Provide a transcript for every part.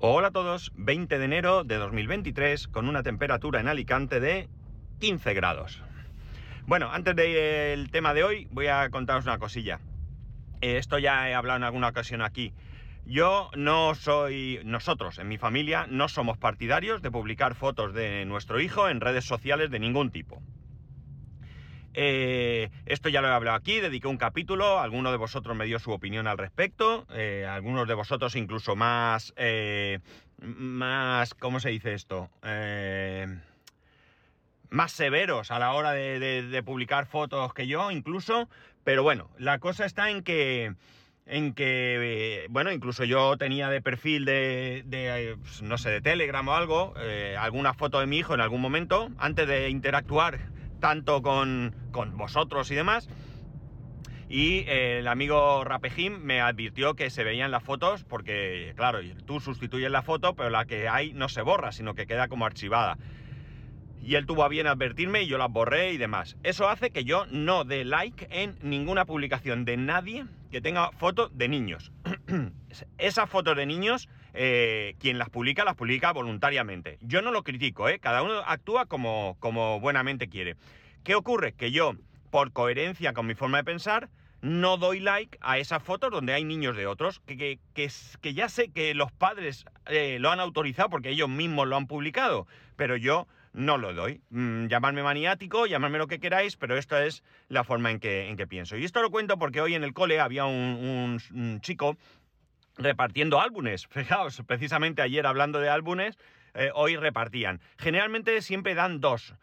Hola a todos, 20 de enero de 2023 con una temperatura en Alicante de 15 grados. Bueno, antes del tema de hoy voy a contaros una cosilla. Eh, esto ya he hablado en alguna ocasión aquí. Yo no soy, nosotros en mi familia no somos partidarios de publicar fotos de nuestro hijo en redes sociales de ningún tipo. Eh, esto ya lo he hablado aquí, dediqué un capítulo, alguno de vosotros me dio su opinión al respecto, eh, algunos de vosotros incluso más, eh, más, ¿cómo se dice esto? más severos a la hora de, publicar fotos que yo, incluso, pero bueno, la cosa está en que, en que, bueno, incluso yo tenía de perfil de, de no sé, de Telegram o algo, alguna foto de mi hijo en algún momento, antes de interactuar tanto con, vosotros y demás. Y eh, el amigo Rapejim me advirtió que se veían las fotos porque, claro, tú sustituyes la foto, pero la que hay no se borra, sino que queda como archivada. Y él tuvo a bien advertirme y yo las borré y demás. Eso hace que yo no dé like en ninguna publicación de nadie que tenga fotos de niños. Esas fotos de niños eh, quien las publica, las publica voluntariamente. Yo no lo critico, ¿eh? Cada uno actúa como, como buenamente quiere. ¿Qué ocurre? Que yo, por coherencia con mi forma de pensar, no doy like a esas fotos donde hay niños de otros, que, que, ya sé que los padres eh, lo han autorizado porque ellos mismos lo han publicado, pero yo no lo doy. Mm, llamadme maniático, llamadme lo que queráis, pero esto es la forma en que, en que pienso. Y esto lo cuento porque hoy en el cole había un chico repartiendo álbumes. Fijaos, precisamente ayer hablando de álbumes, eh, hoy repartían. Generalmente siempre dan dos.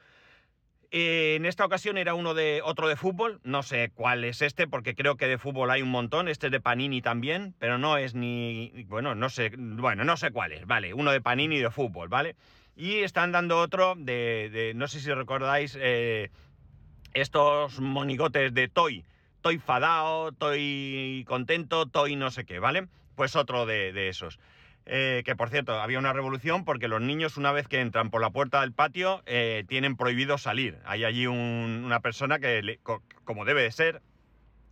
En esta ocasión era uno de otro de fútbol, no sé cuál es este, porque creo que de fútbol hay un montón. Este es de Panini también, pero no es ni. Bueno, no sé. Bueno, no sé cuál es, vale. Uno de Panini de fútbol, ¿vale? Y están dando otro de. no sé si recordáis eh, estos monigotes de Toy. Toy fadao, Toy contento, Toy no sé qué, ¿vale? pues otro de, esos. Eh, que por cierto, había una revolución porque los niños una vez que entran por la puerta del patio eh, tienen prohibido salir. Hay allí una persona que, como debe de ser,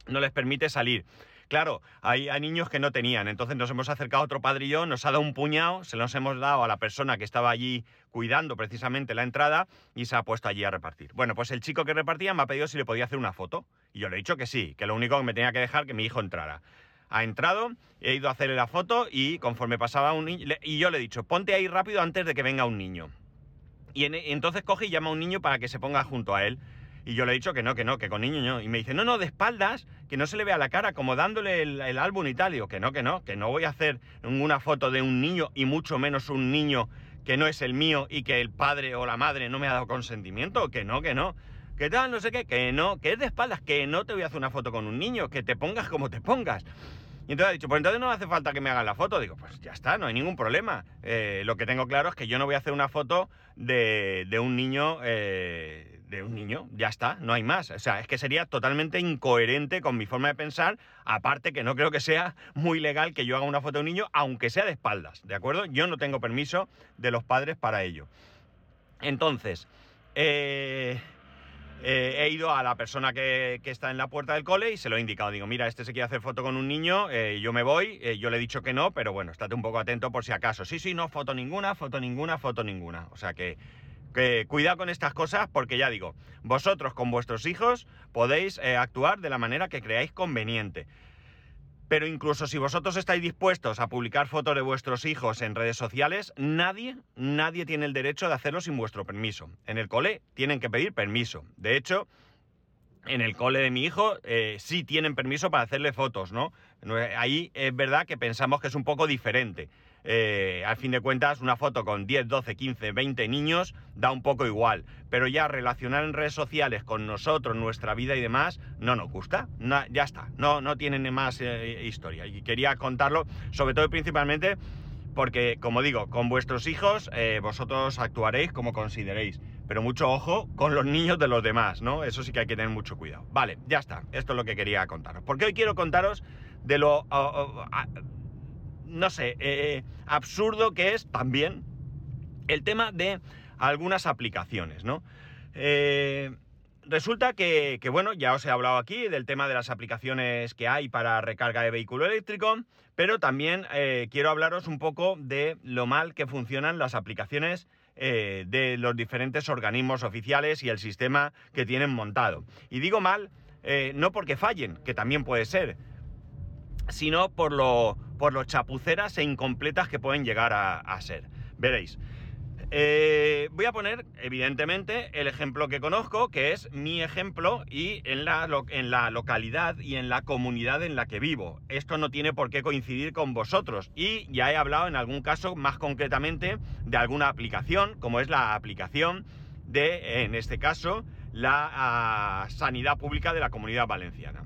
no les permite salir. Claro, hay, niños que no tenían, entonces nos hemos acercado a otro padrillo, nos ha dado un puñado, se los hemos dado a la persona que estaba allí cuidando precisamente la entrada y se ha puesto allí a repartir. Bueno, pues el chico que repartía me ha pedido si le podía hacer una foto y yo le he dicho que sí, que lo único que me tenía que dejar que mi hijo entrara ha entrado, he ido a hacerle la foto y conforme pasaba un niño, y yo le he dicho, ponte ahí rápido antes de que venga un niño. Y entonces coge y llama a un niño para que se ponga junto a él. Y yo le he dicho que no, que no, que con niño no. Y me dice, no, no, de espaldas, que no se le vea la cara, como dándole el, álbum y tal. Y digo, que no, que no, que no voy a hacer ninguna foto de un niño y mucho menos un niño que no es el mío y que el padre o la madre no me ha dado consentimiento. Que no, que no. Que tal, no sé qué, que no, que es de espaldas, que no te voy a hacer una foto con un niño, que te pongas como te pongas. Y entonces ha dicho, pues entonces no hace falta que me hagan la foto. Digo, pues ya está, no hay ningún problema. Eh, lo que tengo claro es que yo no voy a hacer una foto de, un niño, eh, de un niño, ya está, no hay más. O sea, es que sería totalmente incoherente con mi forma de pensar, aparte que no creo que sea muy legal que yo haga una foto de un niño, aunque sea de espaldas, ¿de acuerdo? Yo no tengo permiso de los padres para ello. Entonces, eh, eh, he ido a la persona que, está en la puerta del cole y se lo he indicado. Digo, mira, este se quiere hacer foto con un niño, eh, yo me voy, yo le he dicho que no, pero bueno, estate un poco atento por si acaso. Sí, sí, no, foto ninguna, foto ninguna, foto ninguna. O sea que, que cuidado con estas cosas porque ya digo, vosotros con vuestros hijos podéis actuar de la manera que creáis conveniente. Pero incluso si vosotros estáis dispuestos a publicar fotos de vuestros hijos en redes sociales, nadie, nadie tiene el derecho de hacerlo sin vuestro permiso. En el cole tienen que pedir permiso. De hecho, en el cole de mi hijo eh, sí tienen permiso para hacerle fotos, ¿no? Ahí es verdad que pensamos que es un poco diferente. Eh, al fin de cuentas, una foto con 10, 12, 15, 20 niños da un poco igual. Pero ya relacionar en redes sociales con nosotros, nuestra vida y demás, no nos gusta. ya está, no, no tienen más eh, historia. Y quería contarlo, sobre todo y principalmente, porque, como digo, con vuestros hijos eh, vosotros actuaréis como consideréis. Pero mucho ojo con los niños de los demás, ¿no? Eso sí que hay que tener mucho cuidado. Vale, ya está. Esto es lo que quería contaros. Porque hoy quiero contaros de lo no sé, eh, absurdo que es también el tema de algunas aplicaciones, ¿no? Eh, resulta que, bueno, ya os he hablado aquí del tema de las aplicaciones que hay para recarga de vehículo eléctrico, pero también eh, quiero hablaros un poco de lo mal que funcionan las aplicaciones eh, de los diferentes organismos oficiales y el sistema que tienen montado. Y digo mal, eh, no porque fallen, que también puede ser, sino por lo, por chapuceras e incompletas que pueden llegar a ser. Veréis. Eh, voy a poner, evidentemente, el ejemplo que conozco, que es mi ejemplo y en la, en la localidad y en la comunidad en la que vivo. Esto no tiene por qué coincidir con vosotros. Y ya he hablado en algún caso más concretamente de alguna aplicación, como es la aplicación de, en este caso, la ah, sanidad pública de la comunidad valenciana.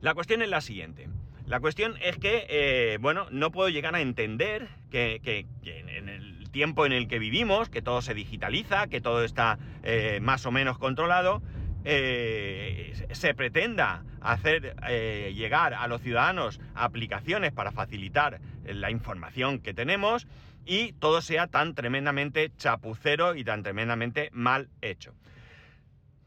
La cuestión es la siguiente. La cuestión es que, eh, bueno, no puedo llegar a entender que, en el tiempo en el que vivimos, que todo se digitaliza, que todo está eh, más o menos controlado, eh, se pretenda hacer llegar a los ciudadanos aplicaciones para facilitar la información que tenemos y todo sea tan tremendamente chapucero y tan tremendamente mal hecho.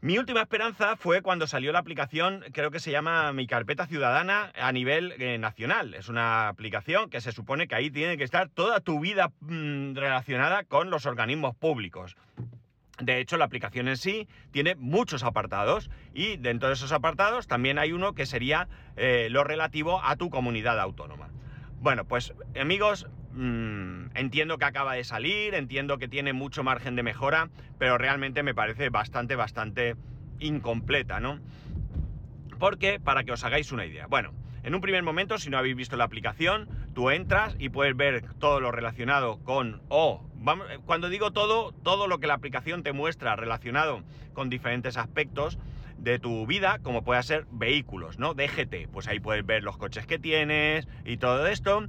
Mi última esperanza fue cuando salió la aplicación, creo que se llama Mi Carpeta Ciudadana a nivel eh, nacional. Es una aplicación que se supone que ahí tiene que estar toda tu vida mm, relacionada con los organismos públicos. De hecho, la aplicación en sí tiene muchos apartados y dentro de esos apartados también hay uno que sería eh, lo relativo a tu comunidad autónoma. Bueno, pues amigos, Mm, entiendo que acaba de salir, entiendo que tiene mucho margen de mejora, pero realmente me parece bastante, bastante incompleta, ¿no? Porque, para que os hagáis una idea, bueno, en un primer momento, si no habéis visto la aplicación, tú entras y puedes ver todo lo relacionado con, o, cuando digo todo, todo lo que la aplicación te muestra relacionado con diferentes aspectos, de tu vida, como puede ser vehículos, ¿no? DGT, pues ahí puedes ver los coches que tienes y todo esto.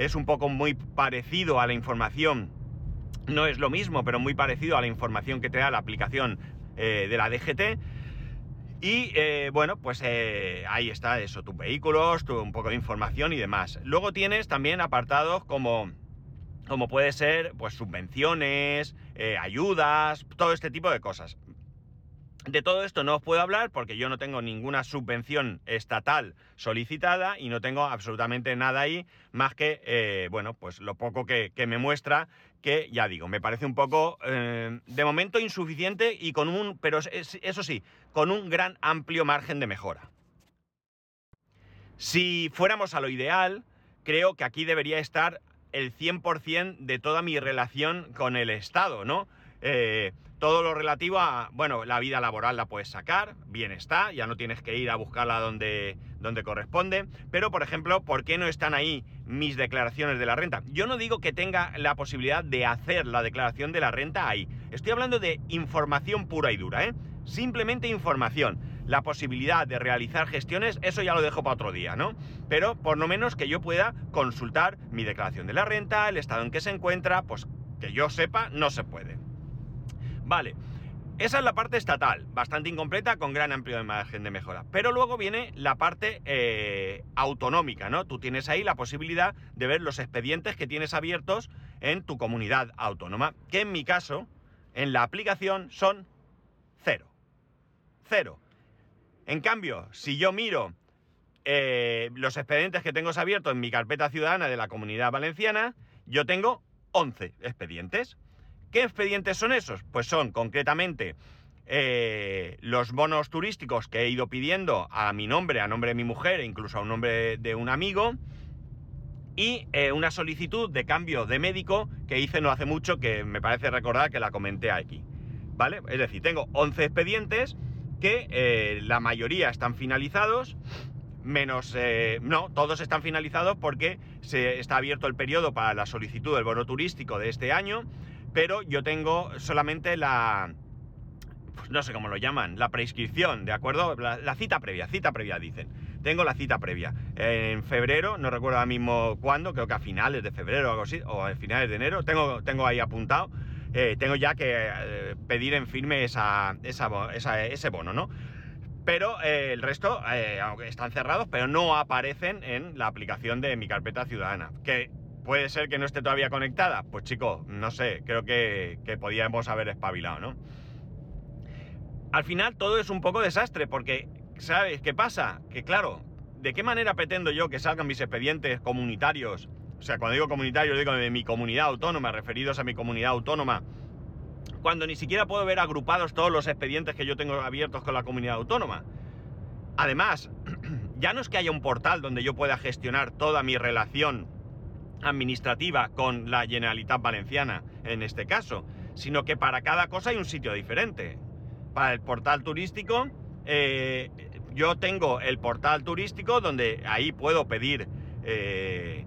Es un poco muy parecido a la información, no es lo mismo, pero muy parecido a la información que te da la aplicación eh, de la DGT. Y eh, bueno, pues eh, ahí está eso, tus vehículos, tu, un poco de información y demás. Luego tienes también apartados como, como puede ser pues subvenciones, ayudas, todo este tipo de cosas. De todo esto no os puedo hablar porque yo no tengo ninguna subvención estatal solicitada y no tengo absolutamente nada ahí más que, eh, bueno, pues lo poco que, me muestra que, ya digo, me parece un poco, eh, de momento insuficiente y con un, pero eso sí, con un gran amplio margen de mejora. Si fuéramos a lo ideal, creo que aquí debería estar el 100% de toda mi relación con el Estado, ¿no? Eh, todo lo relativo a, bueno, la vida laboral la puedes sacar, bien está, ya no tienes que ir a buscarla donde, donde corresponde, pero por ejemplo, ¿por qué no están ahí mis declaraciones de la renta? Yo no digo que tenga la posibilidad de hacer la declaración de la renta ahí, estoy hablando de información pura y dura, ¿eh? Simplemente información. La posibilidad de realizar gestiones, eso ya lo dejo para otro día, ¿no? Pero por lo menos que yo pueda consultar mi declaración de la renta, el estado en que se encuentra, pues que yo sepa, no se puede. Vale. Esa es la parte estatal, bastante incompleta, con gran amplio margen de mejora. Pero luego viene la parte eh, autonómica, ¿no? Tú tienes ahí la posibilidad de ver los expedientes que tienes abiertos en tu comunidad autónoma, que en mi caso, en la aplicación, son cero. Cero. En cambio, si yo miro eh, los expedientes que tengo abiertos en mi carpeta ciudadana de la comunidad valenciana, yo tengo 11 expedientes. ¿Qué expedientes son esos? Pues son concretamente eh, los bonos turísticos que he ido pidiendo a mi nombre, a nombre de mi mujer e incluso a un nombre de un amigo. Y eh, una solicitud de cambio de médico que hice no hace mucho, que me parece recordar que la comenté aquí. ¿Vale? Es decir, tengo 11 expedientes que eh, la mayoría están finalizados, menos... no, todos están finalizados porque se está abierto el periodo para la solicitud del bono turístico de este año pero yo tengo solamente la... Pues no sé cómo lo llaman, la prescripción, ¿de acuerdo? La, cita previa, cita previa dicen. Tengo la cita previa. En febrero, no recuerdo ahora mismo cuándo, creo que a finales de febrero o algo así, o a finales de enero, tengo, tengo ahí apuntado. Eh, tengo ya que eh, pedir en firme esa, ese bono, ¿no? Pero eh, el resto, aunque están cerrados, pero no aparecen en la aplicación de mi carpeta ciudadana. Que ¿Puede ser que no esté todavía conectada? Pues chico, no sé, creo que, que podíamos haber espabilado, ¿no? al final todo es un poco desastre, porque, ¿sabes qué pasa? Que claro, ¿de qué manera pretendo yo que salgan mis expedientes comunitarios? O sea, cuando digo comunitario, digo de mi comunidad autónoma, referidos a mi comunidad autónoma, cuando ni siquiera puedo ver agrupados todos los expedientes que yo tengo abiertos con la comunidad autónoma. Además, ya no es que haya un portal donde yo pueda gestionar toda mi relación administrativa con la Generalitat Valenciana, en este caso, sino que para cada cosa hay un sitio diferente. Para el portal turístico, eh, yo tengo el portal turístico donde ahí puedo pedir eh,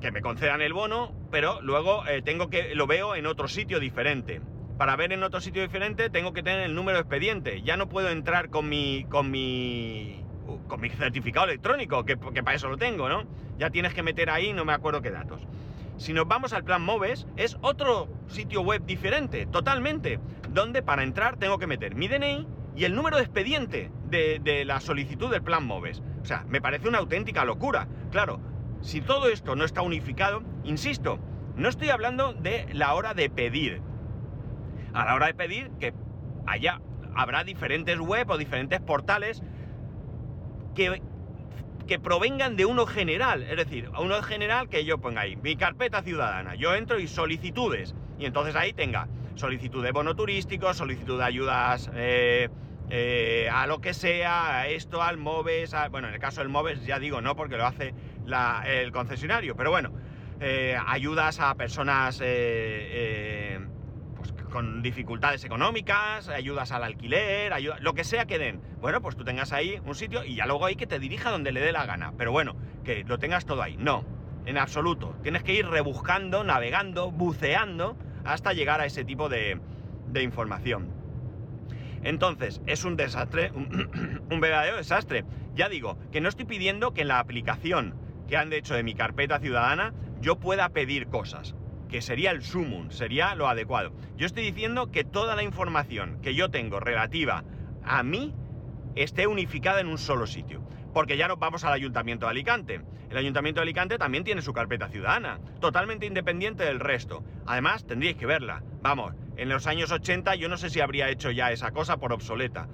que me concedan el bono, pero luego eh, tengo que lo veo en otro sitio diferente. Para ver en otro sitio diferente tengo que tener el número de expediente. Ya no puedo entrar con mi con mi con mi certificado electrónico, que, para eso lo tengo, ¿no? Ya tienes que meter ahí, no me acuerdo qué datos. Si nos vamos al plan Moves, es otro sitio web diferente, totalmente, donde para entrar tengo que meter mi DNI y el número de expediente de, la solicitud del plan MOVES. O sea, me parece una auténtica locura. Claro, si todo esto no está unificado, insisto, no estoy hablando de la hora de pedir. A la hora de pedir que haya, habrá diferentes web o diferentes portales que, que provengan de uno general. Es decir, uno general que yo ponga ahí, mi carpeta ciudadana. Yo entro y solicitudes. Y entonces ahí tenga solicitud de bono turístico, solicitud de ayudas eh, eh, a lo que sea, a esto, al MOVES, bueno, en el caso del MOVES ya digo no porque lo hace el concesionario, pero bueno, eh, ayudas a personas pues, con dificultades económicas, ayudas al alquiler, lo que sea que den. Bueno, pues tú tengas ahí un sitio y ya luego hay que te dirija donde le dé la gana, pero bueno, que lo tengas todo ahí. No, en absoluto. Tienes que ir rebuscando, navegando, buceando hasta llegar a ese tipo de, información. Entonces, es un desastre, un, verdadero desastre. Ya digo, que no estoy pidiendo que en la aplicación que han hecho de mi carpeta ciudadana yo pueda pedir cosas, que sería el sumum, sería lo adecuado. Yo estoy diciendo que toda la información que yo tengo relativa a mí esté unificada en un solo sitio porque ya nos vamos al Ayuntamiento de Alicante. El Ayuntamiento de Alicante también tiene su carpeta ciudadana, totalmente independiente del resto. Además, tendríais que verla. Vamos, en los años 80 yo no sé si habría hecho ya esa cosa por obsoleta.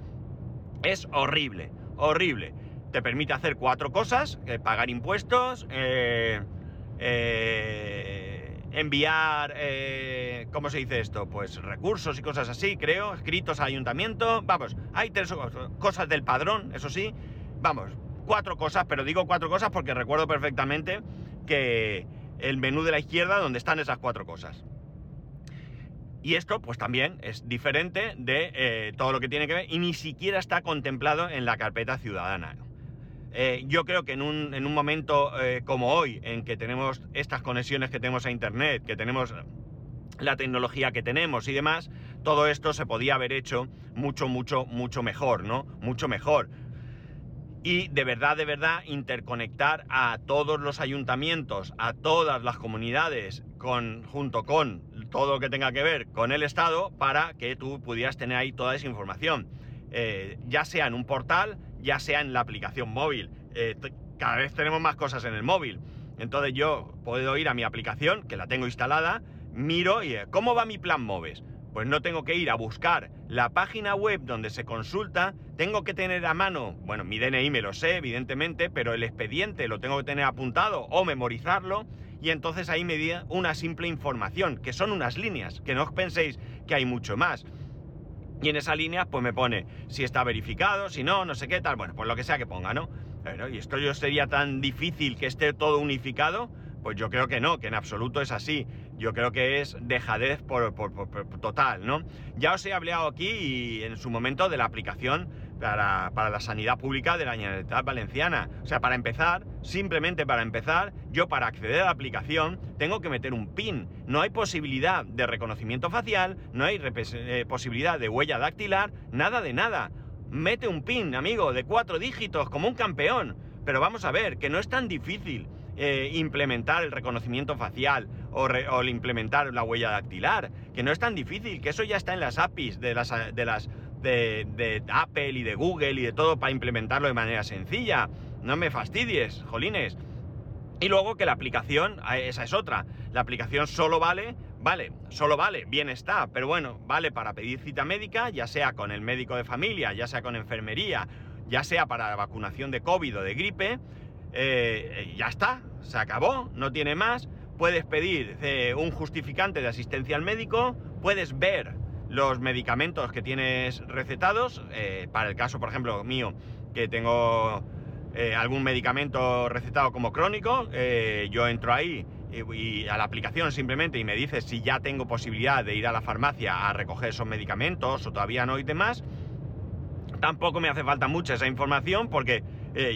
Es horrible, horrible. Te permite hacer cuatro cosas, eh, pagar impuestos, eh, eh, enviar, ¿cómo se dice esto? Pues recursos y cosas así, creo, escritos al ayuntamiento. Vamos, hay tres cosas del padrón, eso sí. Vamos, cuatro cosas, pero digo cuatro cosas porque recuerdo perfectamente que el menú de la izquierda donde están esas cuatro cosas. Y esto, pues también es diferente de eh, todo lo que tiene que ver y ni siquiera está contemplado en la carpeta ciudadana. Eh, yo creo que en un, en un momento eh, como hoy, en que tenemos estas conexiones que tenemos a Internet, que tenemos la tecnología que tenemos y demás, todo esto se podía haber hecho mucho, mucho, mucho mejor, ¿no? Mucho mejor y de verdad, de verdad, interconectar a todos los ayuntamientos, a todas las comunidades, con, junto con todo lo que tenga que ver con el Estado, para que tú pudieras tener ahí toda esa información. Eh, ya sea en un portal, ya sea en la aplicación móvil. Eh, cada vez tenemos más cosas en el móvil. Entonces yo puedo ir a mi aplicación, que la tengo instalada, miro y eh, ¿cómo va mi plan MOVES? pues no tengo que ir a buscar la página web donde se consulta, tengo que tener a mano, bueno, mi DNI me lo sé, evidentemente, pero el expediente lo tengo que tener apuntado o memorizarlo, y entonces ahí me da una simple información, que son unas líneas, que no os penséis que hay mucho más. Y en esa línea, pues me pone si está verificado, si no, no sé qué tal, bueno, pues lo que sea que ponga, ¿no? Pero, ¿y esto yo sería tan difícil que esté todo unificado? Pues yo creo que no, que en absoluto es así. Yo creo que es dejadez por, total, ¿no? Ya os he hablado aquí y en su momento de la aplicación para, la sanidad pública de la Generalitat Valenciana. O sea, para empezar, simplemente para empezar, yo para acceder a la aplicación tengo que meter un PIN. No hay posibilidad de reconocimiento facial, no hay eh, posibilidad de huella dactilar, nada de nada. Mete un PIN, amigo, de cuatro dígitos, como un campeón. Pero vamos a ver, que no es tan difícil. Eh, implementar el reconocimiento facial o, implementar la huella dactilar, que no es tan difícil, que eso ya está en las APIs de las, de las de, Apple y de Google y de todo para implementarlo de manera sencilla. No me fastidies, jolines. Y luego que la aplicación, esa es otra, la aplicación solo vale, vale, solo vale, bien está, pero bueno, vale para pedir cita médica, ya sea con el médico de familia, ya sea con enfermería, ya sea para la vacunación de COVID o de gripe, eh, ya está, se acabó, no tiene más. Puedes pedir eh, un justificante de asistencia al médico, puedes ver los medicamentos que tienes recetados, eh, para el caso, por ejemplo, mío, que tengo eh, algún medicamento recetado como crónico, eh, yo entro ahí y, a la aplicación simplemente y me dice si ya tengo posibilidad de ir a la farmacia a recoger esos medicamentos o todavía no y demás. Tampoco me hace falta mucha esa información porque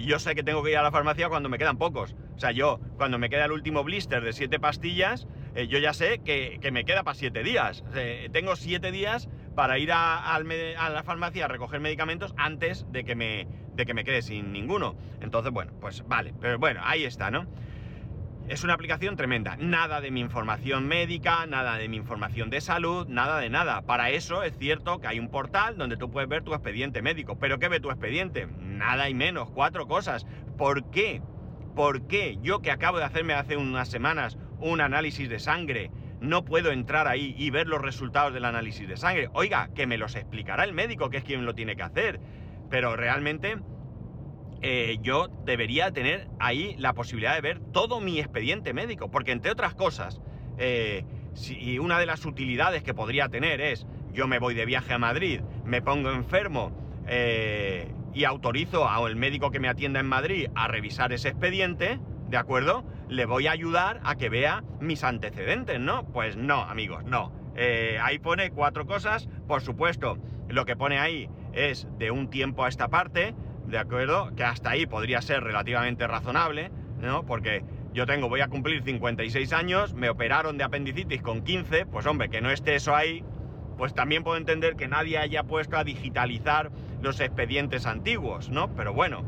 yo sé que tengo que ir a la farmacia cuando me quedan pocos. O sea, yo cuando me queda el último blister de siete pastillas, eh, yo ya sé que, me queda para siete días. tengo siete días para ir a, la farmacia a recoger medicamentos antes de que, me, de que me quede sin ninguno. Entonces, bueno, pues vale. Pero bueno, ahí está, ¿no? Es una aplicación tremenda. Nada de mi información médica, nada de mi información de salud, nada de nada. Para eso es cierto que hay un portal donde tú puedes ver tu expediente médico. ¿Pero qué ve tu expediente? Nada y menos, cuatro cosas. ¿Por qué? ¿Por qué yo que acabo de hacerme hace unas semanas un análisis de sangre, no puedo entrar ahí y ver los resultados del análisis de sangre. Oiga, que me los explicará el médico, que es quien lo tiene que hacer. Pero realmente eh, yo debería tener ahí la posibilidad de ver todo mi expediente médico, porque entre otras cosas, eh, si una de las utilidades que podría tener es, yo me voy de viaje a Madrid, me pongo enfermo eh, y autorizo al médico que me atienda en Madrid a revisar ese expediente, ¿de acuerdo? Le voy a ayudar a que vea mis antecedentes, ¿no? Pues no, amigos, no. Eh, ahí pone cuatro cosas, por supuesto, lo que pone ahí es de un tiempo a esta parte, ¿de acuerdo? Que hasta ahí podría ser relativamente razonable, ¿no? Porque yo tengo, voy a cumplir 56 años, me operaron de apendicitis con 15, pues hombre, que no esté eso ahí, pues también puedo entender que nadie haya puesto a digitalizar los expedientes antiguos, ¿no? Pero bueno,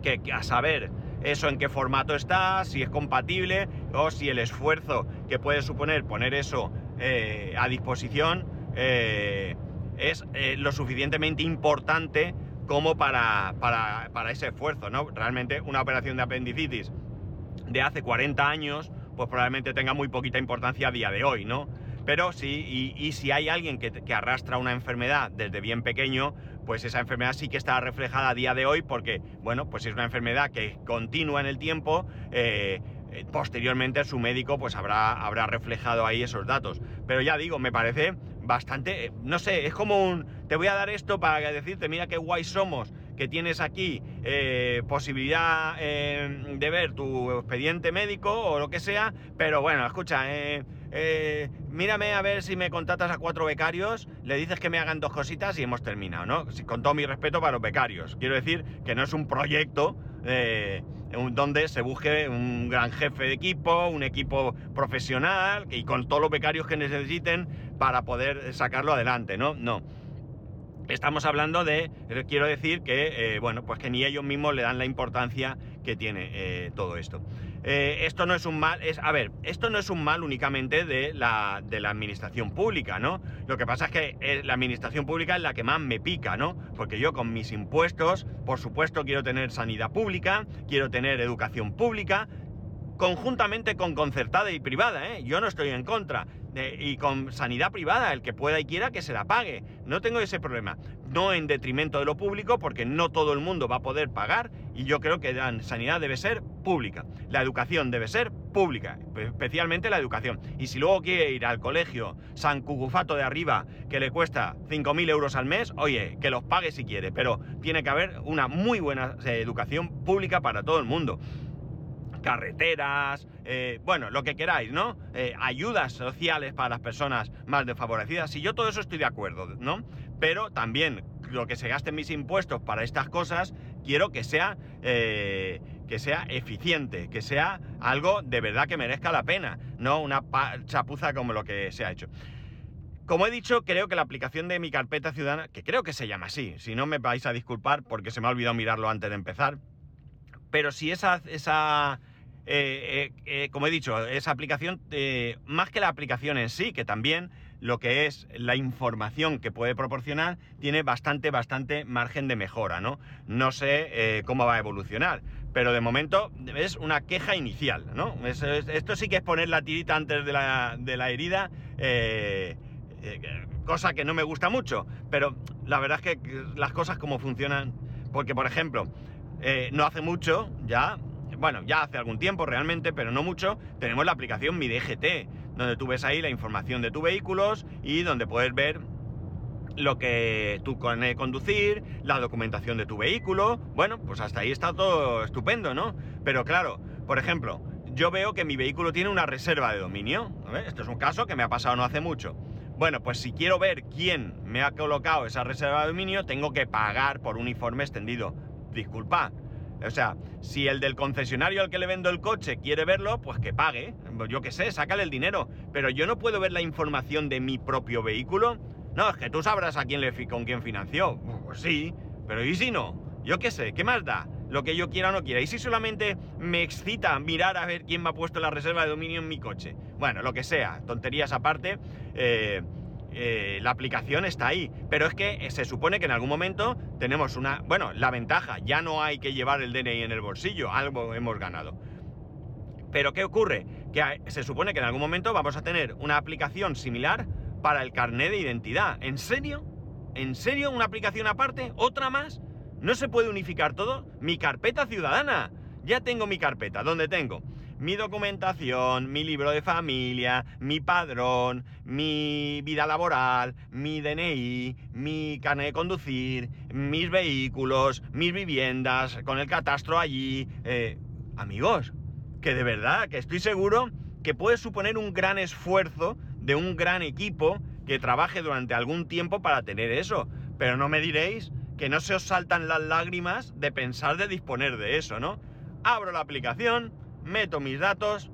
que a saber eso en qué formato está, si es compatible o si el esfuerzo que puede suponer poner eso eh, a disposición eh, es eh, lo suficientemente importante como para, para, para, ese esfuerzo, ¿no? Realmente una operación de apendicitis de hace 40 años, pues probablemente tenga muy poquita importancia a día de hoy, ¿no? Pero sí, y, si hay alguien que, que, arrastra una enfermedad desde bien pequeño, pues esa enfermedad sí que está reflejada a día de hoy porque, bueno, pues es una enfermedad que continúa en el tiempo. Eh, eh, posteriormente su médico pues habrá, habrá reflejado ahí esos datos. Pero ya digo, me parece bastante, eh, no sé, es como un, te voy a dar esto para decirte, mira qué guay somos, que tienes aquí posibilidad de ver tu expediente médico o lo que sea, pero bueno, escucha, eh, mírame a ver si me contratas a cuatro becarios, le dices que me hagan dos cositas y hemos terminado, ¿no? Con todo mi respeto para los becarios. Quiero decir que no es un proyecto eh, donde se busque un gran jefe de equipo, un equipo profesional y con todos los becarios que necesiten para poder sacarlo adelante, ¿no? No. Estamos hablando de, quiero decir que, eh, bueno, pues que ni ellos mismos le dan la importancia que tiene todo esto. Eh, esto no es un mal, es, a ver, esto no es un mal únicamente de la, de la administración pública, ¿no? Lo que pasa es que eh, la administración pública es la que más me pica, ¿no? Porque yo con mis impuestos, por supuesto, quiero tener sanidad pública, quiero tener educación pública, conjuntamente con concertada y privada, ¿eh? Yo no estoy en contra. y con sanidad privada, el que pueda y quiera que se la pague. No tengo ese problema. No en detrimento de lo público, porque no todo el mundo va a poder pagar, y yo creo que la sanidad debe ser pública. La educación debe ser pública, especialmente la educación. Y si luego quiere ir al colegio San Cugufato de arriba, que le cuesta 5.000 euros al mes, oye, que los pague si quiere, pero tiene que haber una muy buena eh, educación pública para todo el mundo carreteras, eh, bueno, lo que queráis, ¿no? Eh, ayudas sociales para las personas más desfavorecidas. Y yo todo eso estoy de acuerdo, ¿no? Pero también lo que se gasten mis impuestos para estas cosas, quiero que sea, eh, que sea eficiente, que sea algo de verdad que merezca la pena, no una chapuza como lo que se ha hecho. Como he dicho, creo que la aplicación de mi carpeta ciudadana, que creo que se llama así, si no me vais a disculpar porque se me ha olvidado mirarlo antes de empezar, pero si esa, esa eh, eh, como he dicho, esa aplicación, más que la aplicación en sí, que también lo que es la información que puede proporcionar, tiene bastante, bastante margen de mejora, ¿no? No sé cómo va a evolucionar, pero de momento es una queja inicial, ¿no? esto sí que es poner la tirita antes de la, herida, eh, eh, cosa que no me gusta mucho, pero la verdad es que las cosas como funcionan, porque por ejemplo, eh, no hace mucho, ya, bueno, ya hace algún tiempo realmente, pero no mucho, tenemos la aplicación Mi DGT, donde tú ves ahí la información de tus vehículos y donde puedes ver lo que tú con conducir, la documentación de tu vehículo. Bueno, pues hasta ahí está todo estupendo, ¿no? Pero claro, por ejemplo, yo veo que mi vehículo tiene una reserva de dominio. Esto es un caso que me ha pasado no hace mucho. Bueno, pues si quiero ver quién me ha colocado esa reserva de dominio, tengo que pagar por un informe extendido. Disculpa. O sea, si el del concesionario al que le vendo el coche quiere verlo, pues que pague. Yo qué sé, sácale el dinero. Pero yo no puedo ver la información de mi propio vehículo. No, es que tú sabrás a quién le con quién financió. Pues sí, pero ¿y si no? Yo qué sé, ¿qué más da? Lo que yo quiera o no quiera. ¿Y si solamente me excita mirar a ver quién me ha puesto la reserva de dominio en mi coche? Bueno, lo que sea, tonterías aparte, eh, eh, la aplicación está ahí. Pero es que se supone que en algún momento tenemos una... Bueno, la ventaja, ya no hay que llevar el DNI en el bolsillo, algo hemos ganado. Pero ¿qué ocurre? Que se supone que en algún momento vamos a tener una aplicación similar para el carnet de identidad. ¿En serio? ¿En serio una aplicación aparte? ¿Otra más? ¿No se puede unificar todo? Mi carpeta ciudadana. Ya tengo mi carpeta, donde tengo mi documentación, mi libro de familia, mi padrón, mi vida laboral, mi DNI, mi carnet de conducir, mis vehículos, mis viviendas, con el catastro allí. Eh, amigos, que de verdad, que estoy seguro que puede suponer un gran esfuerzo de un gran equipo que trabaje durante algún tiempo para tener eso. Pero no me diréis que no se os saltan las lágrimas de pensar de disponer de eso, ¿no? Abro la aplicación, meto mis datos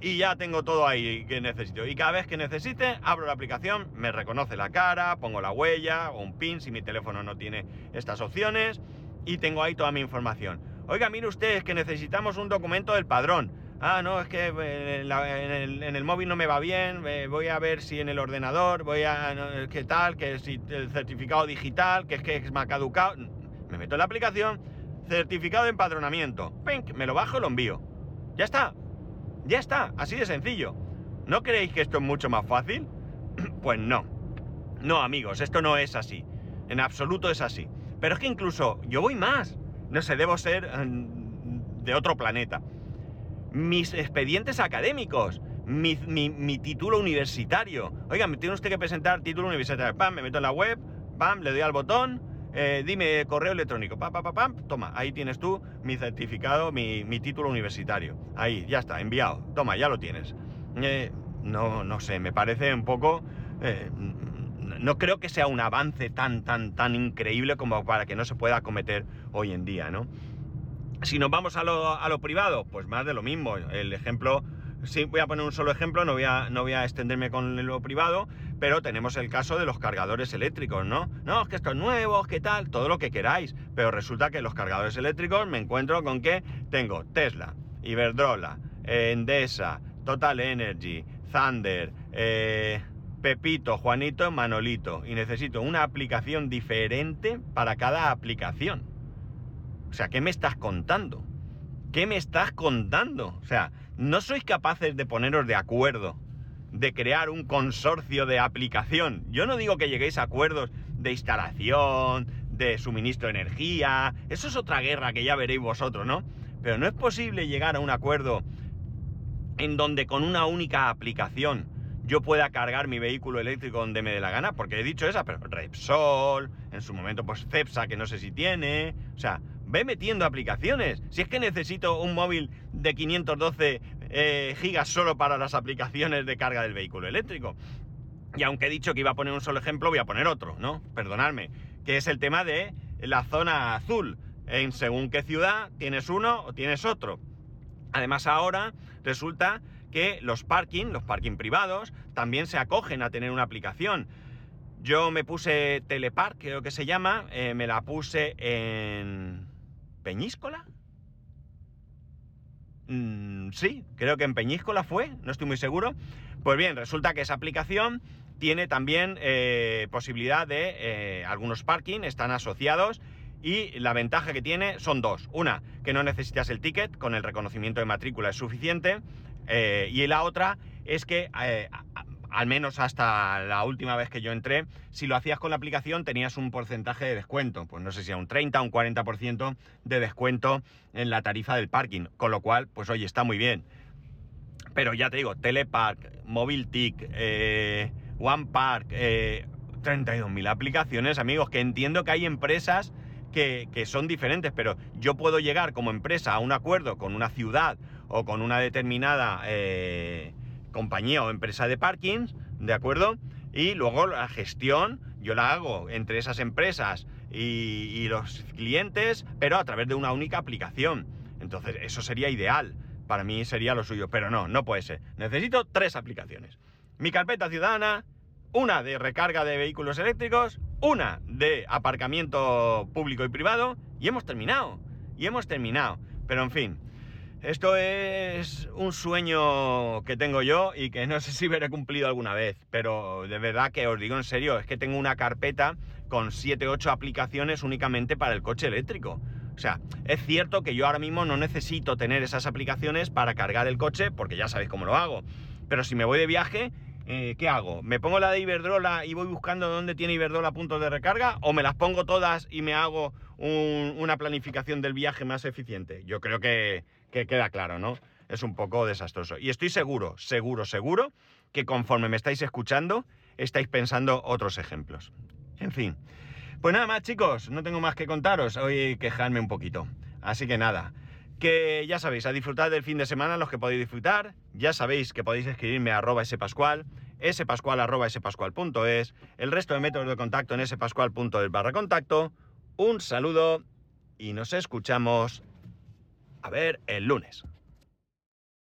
y ya tengo todo ahí que necesito. Y cada vez que necesite, abro la aplicación, me reconoce la cara, pongo la huella o un pin si mi teléfono no tiene estas opciones y tengo ahí toda mi información. Oiga, mire usted, es que necesitamos un documento del padrón ah, no, es que eh, en, el, móvil no me va bien, voy a ver si en el ordenador, voy a, qué tal, que si el certificado digital, que es que es más caducado. Me meto en la aplicación, certificado de empadronamiento, ¡pink! me lo bajo y lo envío. Ya está, ya está, así de sencillo. ¿No creéis que esto es mucho más fácil? pues no. No, amigos, esto no es así. En absoluto es así. Pero es que incluso yo voy más. No sé, debo ser mm, de otro planeta mis expedientes académicos, mi, título universitario. Oiga, me tiene usted que presentar título universitario. Pam, me meto en la web, pam, le doy al botón, eh, dime correo electrónico, pam, pam, pam, pam, toma, ahí tienes tú mi certificado, mi, título universitario. Ahí, ya está, enviado. Toma, ya lo tienes. Eh, no, no sé, me parece un poco... Eh, no creo que sea un avance tan, tan, tan increíble como para que no se pueda cometer hoy en día, ¿no? Si nos vamos a lo, privado, pues más de lo mismo. El ejemplo, sí, voy a poner un solo ejemplo, no voy a, no voy a extenderme con lo privado, pero tenemos el caso de los cargadores eléctricos, ¿no? No, es que estos nuevos, ¿qué tal? Todo lo que queráis. Pero resulta que los cargadores eléctricos me encuentro con que tengo Tesla, Iberdrola, Endesa, Total Energy, Thunder, eh, Pepito, Juanito, Manolito. Y necesito una aplicación diferente para cada aplicación. O sea, ¿qué me estás contando? ¿Qué me estás contando? O sea, no sois capaces de poneros de acuerdo, de crear un consorcio de aplicación. Yo no digo que lleguéis a acuerdos de instalación, de suministro de energía, eso es otra guerra que ya veréis vosotros, ¿no? Pero no es posible llegar a un acuerdo en donde con una única aplicación yo pueda cargar mi vehículo eléctrico donde me dé la gana, porque he dicho esa, pero Repsol, en su momento pues Cepsa, que no sé si tiene, o sea, ve metiendo aplicaciones. Si es que necesito un móvil de 512 eh, gigas solo para las aplicaciones de carga del vehículo eléctrico. Y aunque he dicho que iba a poner un solo ejemplo, voy a poner otro, ¿no? Perdonadme. Que es el tema de la zona azul. En según qué ciudad tienes uno o tienes otro. Además ahora resulta que los parking, los parking privados, también se acogen a tener una aplicación. Yo me puse Telepark, creo que se llama, eh, me la puse en Peñíscola. Mm, sí, creo que en Peñíscola fue, no estoy muy seguro. Pues bien, resulta que esa aplicación tiene también eh, posibilidad de eh, algunos parking, están asociados y la ventaja que tiene son dos. Una, que no necesitas el ticket, con el reconocimiento de matrícula es suficiente. Eh, y la otra es que, al menos hasta la última vez que yo entré, si lo hacías con la aplicación tenías un porcentaje de descuento. Pues no sé si era un 30 o un 40% de descuento en la tarifa del parking. Con lo cual, pues oye, está muy bien. Pero ya te digo, Telepark, MobileTick, eh, OnePark, eh, 32.000 aplicaciones, amigos, que entiendo que hay empresas que, son diferentes, pero yo puedo llegar como empresa a un acuerdo con una ciudad o con una determinada eh, compañía o empresa de parkings, ¿de acuerdo? Y luego la gestión yo la hago entre esas empresas y, y los clientes, pero a través de una única aplicación. Entonces, eso sería ideal. Para mí sería lo suyo, pero no, no puede ser. Necesito tres aplicaciones. Mi carpeta ciudadana, una de recarga de vehículos eléctricos, una de aparcamiento público y privado, y hemos terminado. Y hemos terminado. Pero en fin, esto es un sueño que tengo yo y que no sé si veré cumplido alguna vez, pero de verdad que os digo en serio, es que tengo una carpeta con 7, 8 aplicaciones únicamente para el coche eléctrico. O sea, es cierto que yo ahora mismo no necesito tener esas aplicaciones para cargar el coche, porque ya sabéis cómo lo hago. Pero si me voy de viaje, eh, ¿qué hago? ¿Me pongo la de Iberdrola y voy buscando dónde tiene Iberdrola puntos de recarga? ¿O me las pongo todas y me hago una planificación del viaje más eficiente? Yo creo que, que queda claro, ¿no? Es un poco desastroso. Y estoy seguro, seguro, seguro que conforme me estáis escuchando, estáis pensando otros ejemplos. En fin. Pues nada más, chicos, no tengo más que contaros. Hoy quejarme un poquito. Así que nada que ya sabéis, a disfrutar del fin de semana los que podéis disfrutar, ya sabéis que podéis escribirme a arroba spascual, spascual arroba spascual.es, el resto de métodos de contacto en spascual.es barra contacto, un saludo y nos escuchamos a ver el lunes.